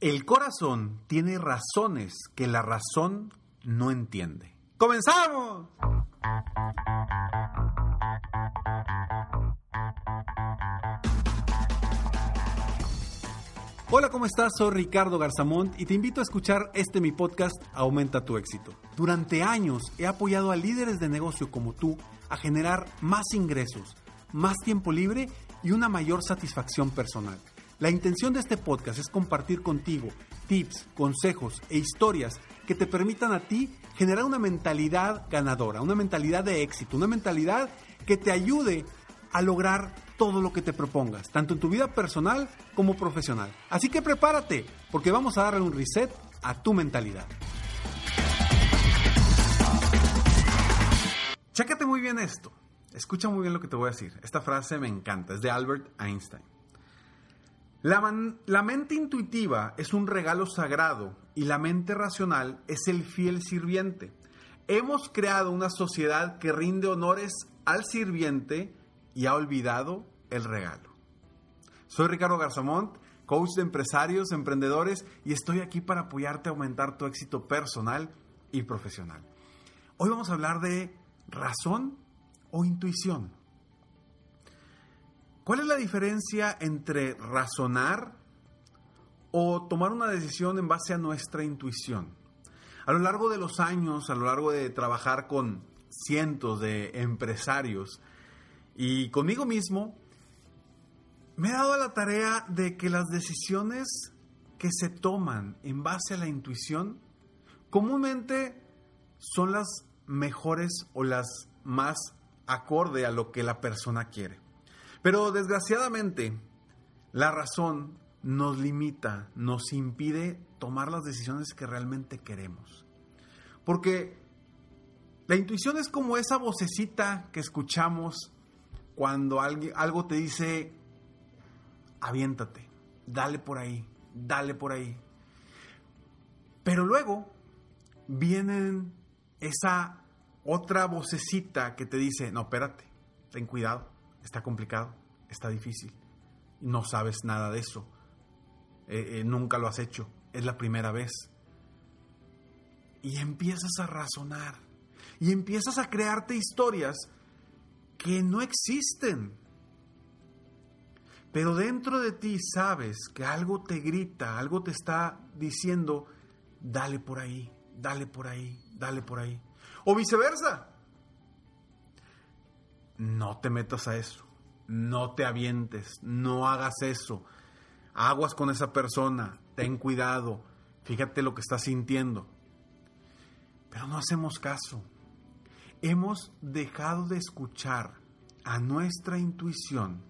El corazón tiene razones que la razón no entiende. ¡Comenzamos! Hola, ¿cómo estás? Soy Ricardo Garzamont y te invito a escuchar este mi podcast Aumenta tu éxito. Durante años he apoyado a líderes de negocio como tú a generar más ingresos, más tiempo libre y una mayor satisfacción personal. La intención de este podcast es compartir contigo tips, consejos e historias que te permitan a ti generar una mentalidad ganadora, una mentalidad de éxito, una mentalidad que te ayude a lograr todo lo que te propongas, tanto en tu vida personal como profesional. Así que prepárate, porque vamos a darle un reset a tu mentalidad. Chécate muy bien esto. Escucha muy bien lo que te voy a decir. Esta frase me encanta, es de Albert Einstein. La, mente intuitiva es un regalo sagrado y la mente racional es el fiel sirviente. Hemos creado una sociedad que rinde honores al sirviente y ha olvidado el regalo. Soy Ricardo Garzamont, coach de empresarios, emprendedores y estoy aquí para apoyarte a aumentar tu éxito personal y profesional. Hoy vamos a hablar de razón o intuición. ¿Cuál es la diferencia entre razonar o tomar una decisión en base a nuestra intuición? A lo largo de los años, a lo largo de trabajar con cientos de empresarios y conmigo mismo, me he dado la tarea de que las decisiones que se toman en base a la intuición comúnmente son las mejores o las más acorde a lo que la persona quiere. Pero desgraciadamente, la razón nos limita, nos impide tomar las decisiones que realmente queremos. Porque la intuición es como esa vocecita que escuchamos cuando algo te dice, aviéntate, dale por ahí, dale por ahí. Pero luego viene esa otra vocecita que te dice, no, espérate, ten cuidado, está complicado, está difícil, no sabes nada de eso, eh, eh, nunca lo has hecho, es la primera vez. Y empiezas a razonar y empiezas a crearte historias que no existen. Pero dentro de ti sabes que algo te grita, algo te está diciendo, dale por ahí, dale por ahí, dale por ahí. O viceversa. No te metas a eso, no te avientes, no hagas eso. Aguas con esa persona, ten cuidado, fíjate lo que estás sintiendo. Pero no hacemos caso. Hemos dejado de escuchar a nuestra intuición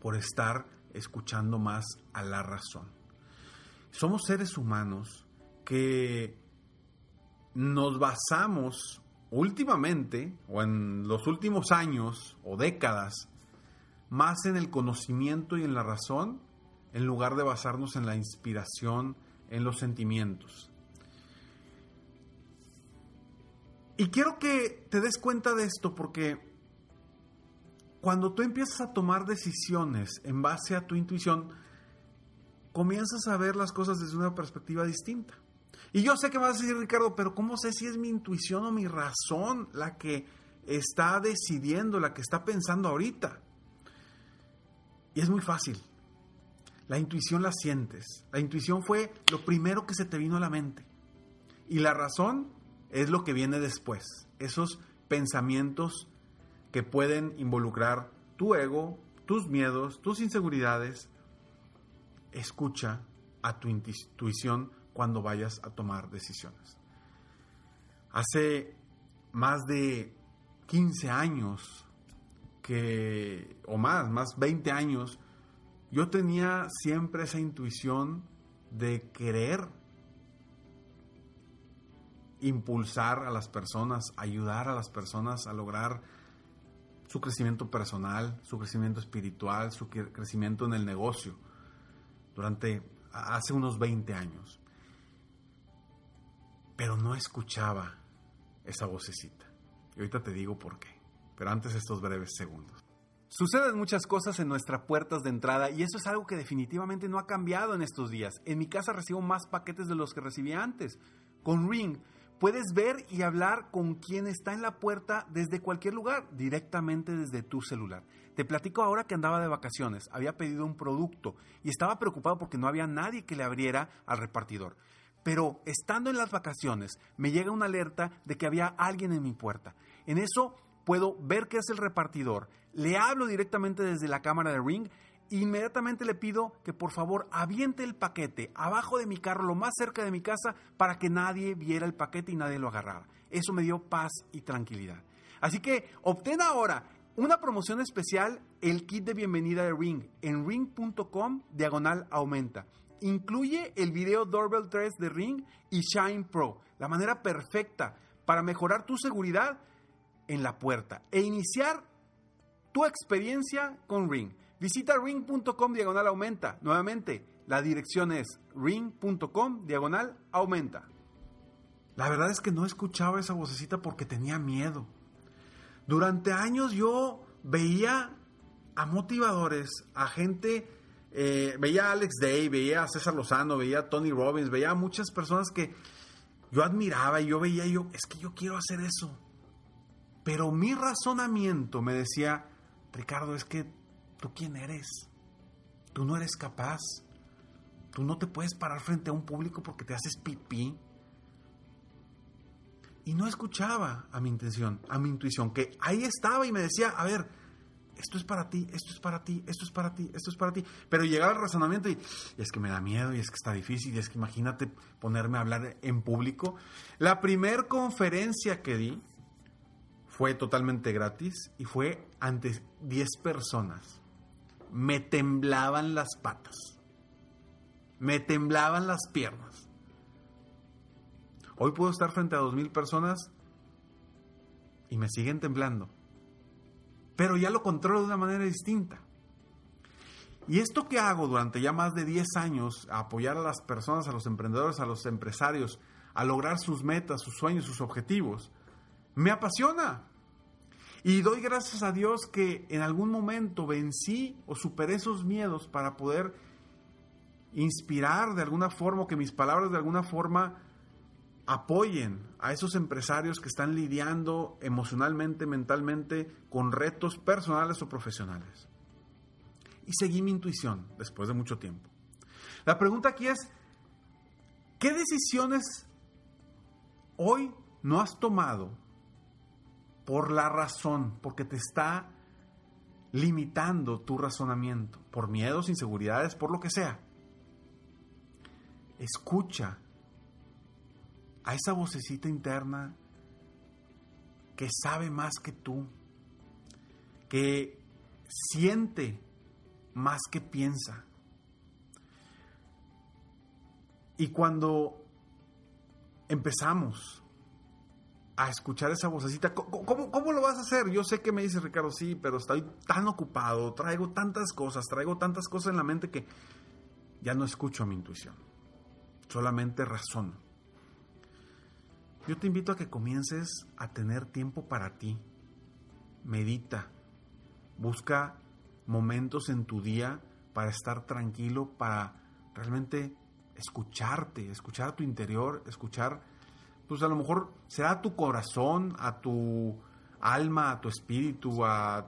por estar escuchando más a la razón. Somos seres humanos que nos basamos últimamente o en los últimos años o décadas más en el conocimiento y en la razón en lugar de basarnos en la inspiración, en los sentimientos. Y quiero que te des cuenta de esto porque cuando tú empiezas a tomar decisiones en base a tu intuición, comienzas a ver las cosas desde una perspectiva distinta. Y yo sé que vas a decir, Ricardo, pero ¿cómo sé si es mi intuición o mi razón la que está decidiendo, la que está pensando ahorita? Y es muy fácil. La intuición la sientes. La intuición fue lo primero que se te vino a la mente. Y la razón es lo que viene después. Esos pensamientos que pueden involucrar tu ego, tus miedos, tus inseguridades. Escucha a tu intuición cuando vayas a tomar decisiones. Hace más de 15 años que, o más, más 20 años, yo tenía siempre esa intuición de querer impulsar a las personas, ayudar a las personas a lograr su crecimiento personal, su crecimiento espiritual, su crecimiento en el negocio durante hace unos 20 años. Pero no escuchaba esa vocecita. Y ahorita te digo por qué. Pero antes estos breves segundos. Suceden muchas cosas en nuestras puertas de entrada y eso es algo que definitivamente no ha cambiado en estos días. En mi casa recibo más paquetes de los que recibía antes. Con Ring puedes ver y hablar con quien está en la puerta desde cualquier lugar, directamente desde tu celular. Te platico ahora que andaba de vacaciones, había pedido un producto y estaba preocupado porque no había nadie que le abriera al repartidor. Pero estando en las vacaciones, me llega una alerta de que había alguien en mi puerta. En eso puedo ver que es el repartidor, le hablo directamente desde la cámara de Ring inmediatamente le pido que por favor aviente el paquete abajo de mi carro, lo más cerca de mi casa, para que nadie viera el paquete y nadie lo agarrara. Eso me dio paz y tranquilidad. Así que obtén ahora una promoción especial, el kit de bienvenida de Ring, en ring.com diagonal aumenta. Incluye el video Doorbell 3 de Ring y Shine Pro, la manera perfecta para mejorar tu seguridad en la puerta e iniciar tu experiencia con Ring. Visita ring.com diagonal aumenta. Nuevamente, la dirección es ring.com diagonal aumenta. La verdad es que no escuchaba esa vocecita porque tenía miedo. Durante años yo veía a motivadores, a gente eh, veía a Alex Day, veía a César Lozano, veía a Tony Robbins, veía a muchas personas que yo admiraba y yo veía yo, es que yo quiero hacer eso. Pero mi razonamiento me decía, Ricardo, es que tú quién eres? Tú no eres capaz. Tú no te puedes parar frente a un público porque te haces pipí. Y no escuchaba a mi intención, a mi intuición, que ahí estaba y me decía, a ver, esto es para ti, esto es para ti, esto es para ti, esto es para ti. Pero llegaba el razonamiento y, es que me da miedo y es que está difícil y es que imagínate ponerme a hablar en público. La primer conferencia que di fue totalmente gratis y fue ante 10 personas. Me temblaban las patas, me temblaban las piernas. Hoy puedo estar frente a 2.000 personas y me siguen temblando pero ya lo controlo de una manera distinta. Y esto que hago durante ya más de 10 años, apoyar a las personas, a los emprendedores, a los empresarios, a lograr sus metas, sus sueños, sus objetivos, me apasiona. Y doy gracias a Dios que en algún momento vencí o superé esos miedos para poder inspirar de alguna forma, o que mis palabras de alguna forma apoyen a esos empresarios que están lidiando emocionalmente, mentalmente con retos personales o profesionales. Y seguí mi intuición después de mucho tiempo. La pregunta aquí es, ¿qué decisiones hoy no has tomado por la razón, porque te está limitando tu razonamiento, por miedos, inseguridades, por lo que sea? Escucha a esa vocecita interna que sabe más que tú, que siente más que piensa. Y cuando empezamos a escuchar esa vocecita, ¿cómo, ¿cómo, lo vas a hacer? Yo sé que me dice Ricardo, sí, pero estoy tan ocupado, traigo tantas cosas, traigo tantas cosas en la mente que ya no escucho a mi intuición, solamente razono. Yo te invito a que comiences a tener tiempo para ti. Medita. Busca momentos en tu día para estar tranquilo, para realmente escucharte, escuchar a tu interior, escuchar, pues a lo mejor será a tu corazón, a tu alma, a tu espíritu, a,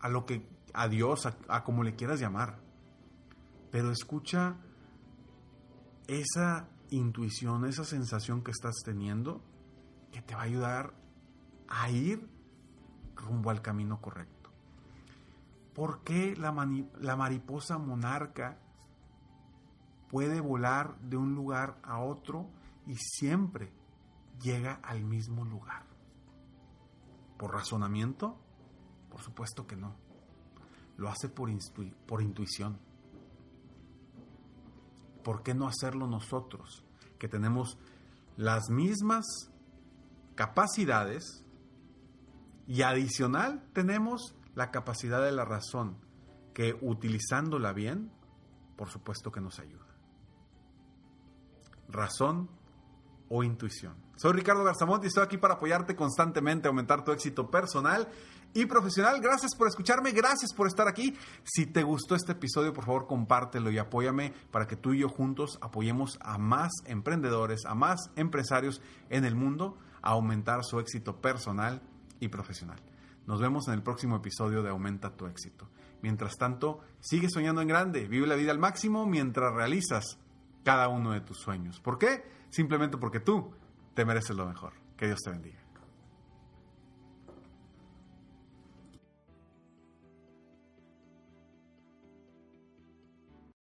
a lo que, a Dios, a, a como le quieras llamar. pero escucha esa intuición, esa sensación que estás teniendo que te va a ayudar a ir rumbo al camino correcto. ¿Por qué la, la mariposa monarca puede volar de un lugar a otro y siempre llega al mismo lugar? ¿Por razonamiento? Por supuesto que no. Lo hace por, por intuición. ¿Por qué no hacerlo nosotros? Que tenemos las mismas capacidades y adicional tenemos la capacidad de la razón, que utilizándola bien, por supuesto que nos ayuda. Razón o intuición. Soy Ricardo Garzamont y estoy aquí para apoyarte constantemente, aumentar tu éxito personal y profesional. Gracias por escucharme, gracias por estar aquí. Si te gustó este episodio, por favor compártelo y apóyame para que tú y yo juntos apoyemos a más emprendedores, a más empresarios en el mundo a aumentar su éxito personal y profesional. Nos vemos en el próximo episodio de Aumenta tu éxito. Mientras tanto, sigue soñando en grande, vive la vida al máximo mientras realizas cada uno de tus sueños. ¿Por qué? Simplemente porque tú te mereces lo mejor. Que Dios te bendiga.